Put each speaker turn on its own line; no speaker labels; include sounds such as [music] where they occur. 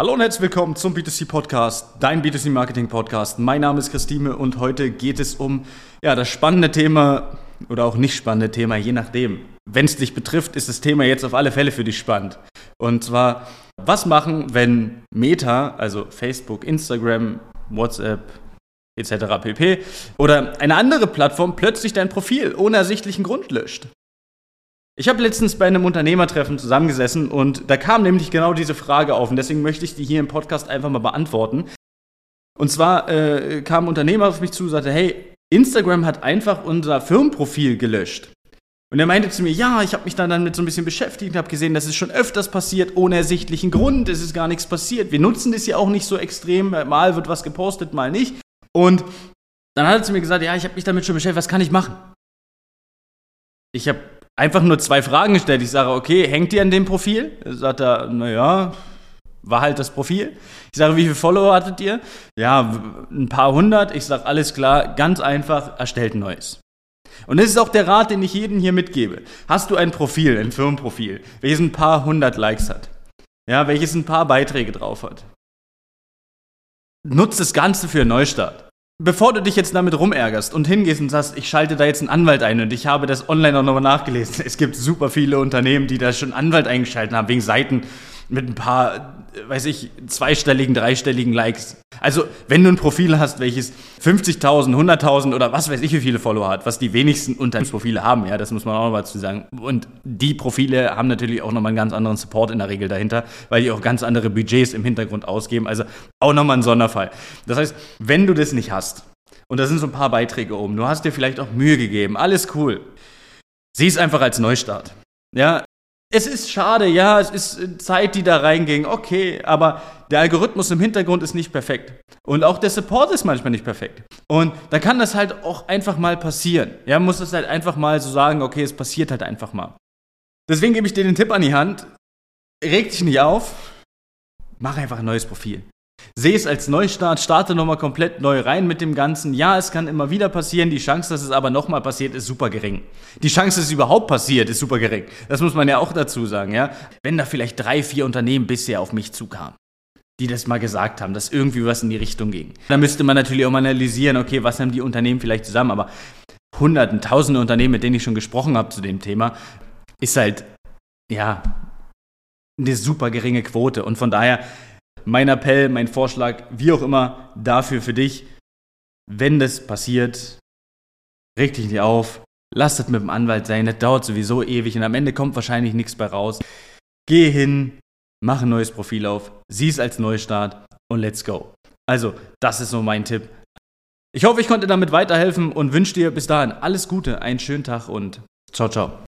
Hallo und herzlich willkommen zum B2C Podcast, dein B2C Marketing Podcast. Mein Name ist Christine und heute geht es um ja, das spannende Thema oder auch nicht spannende Thema, je nachdem. Wenn es dich betrifft, ist das Thema jetzt auf alle Fälle für dich spannend. Und zwar, was machen, wenn Meta, also Facebook, Instagram, WhatsApp, etc. pp. oder eine andere Plattform plötzlich dein Profil ohne ersichtlichen Grund löscht? Ich habe letztens bei einem Unternehmertreffen zusammengesessen und da kam nämlich genau diese Frage auf und deswegen möchte ich die hier im Podcast einfach mal beantworten. Und zwar äh, kam ein Unternehmer auf mich zu und sagte, hey, Instagram hat einfach unser Firmenprofil gelöscht. Und er meinte zu mir, ja, ich habe mich dann damit so ein bisschen beschäftigt und habe gesehen, das ist schon öfters passiert, ohne ersichtlichen Grund, es ist gar nichts passiert. Wir nutzen das ja auch nicht so extrem, mal wird was gepostet, mal nicht. Und dann hat er zu mir gesagt, ja, ich habe mich damit schon beschäftigt, was kann ich machen? Ich habe einfach nur zwei Fragen gestellt. Ich sage, okay, hängt ihr an dem Profil? Sagt er, naja, war halt das Profil. Ich sage, wie viele Follower hattet ihr? Ja, ein paar hundert. Ich sage, alles klar, ganz einfach, erstellt ein neues. Und das ist auch der Rat, den ich jedem hier mitgebe. Hast du ein Profil, ein Firmenprofil, welches ein paar hundert Likes hat, ja, welches ein paar Beiträge drauf hat, nutzt das Ganze für einen Neustart. Bevor du dich jetzt damit rumärgerst und hingehst und sagst, ich schalte da jetzt einen Anwalt ein und ich habe das online auch nochmal nachgelesen. Es gibt super viele Unternehmen, die da schon Anwalt eingeschaltet haben, wegen Seiten mit ein paar, weiß ich, zweistelligen, dreistelligen Likes. Also, wenn du ein Profil hast, welches 50.000, 100.000 oder was weiß ich, wie viele Follower hat, was die wenigsten Unternehmensprofile [laughs] haben, ja, das muss man auch noch mal zu sagen. Und die Profile haben natürlich auch nochmal einen ganz anderen Support in der Regel dahinter, weil die auch ganz andere Budgets im Hintergrund ausgeben. Also auch nochmal ein Sonderfall. Das heißt, wenn du das nicht hast, und da sind so ein paar Beiträge oben, du hast dir vielleicht auch Mühe gegeben, alles cool. Sieh es einfach als Neustart. Ja, es ist schade, ja, es ist Zeit, die da reinging, okay, aber der Algorithmus im Hintergrund ist nicht perfekt. Und auch der Support ist manchmal nicht perfekt. Und da kann das halt auch einfach mal passieren. Ja, man muss es halt einfach mal so sagen, okay, es passiert halt einfach mal. Deswegen gebe ich dir den Tipp an die Hand, reg dich nicht auf, mach einfach ein neues Profil. Sehe es als Neustart, starte nochmal komplett neu rein mit dem Ganzen. Ja, es kann immer wieder passieren. Die Chance, dass es aber nochmal passiert, ist super gering. Die Chance, dass es überhaupt passiert, ist super gering. Das muss man ja auch dazu sagen, ja. Wenn da vielleicht drei, vier Unternehmen bisher auf mich zukamen, die das mal gesagt haben, dass irgendwie was in die Richtung ging. Dann müsste man natürlich auch mal analysieren, okay, was haben die Unternehmen vielleicht zusammen, aber hunderten, tausende Unternehmen, mit denen ich schon gesprochen habe zu dem Thema, ist halt, ja, eine super geringe Quote. Und von daher mein Appell, mein Vorschlag, wie auch immer, dafür für dich, wenn das passiert, reg dich nicht auf, lass das mit dem Anwalt sein, das dauert sowieso ewig und am Ende kommt wahrscheinlich nichts bei raus. Geh hin, mach ein neues Profil auf, sieh es als Neustart und let's go. Also, das ist so mein Tipp. Ich hoffe, ich konnte damit weiterhelfen und wünsche dir bis dahin alles Gute, einen schönen Tag und ciao, ciao.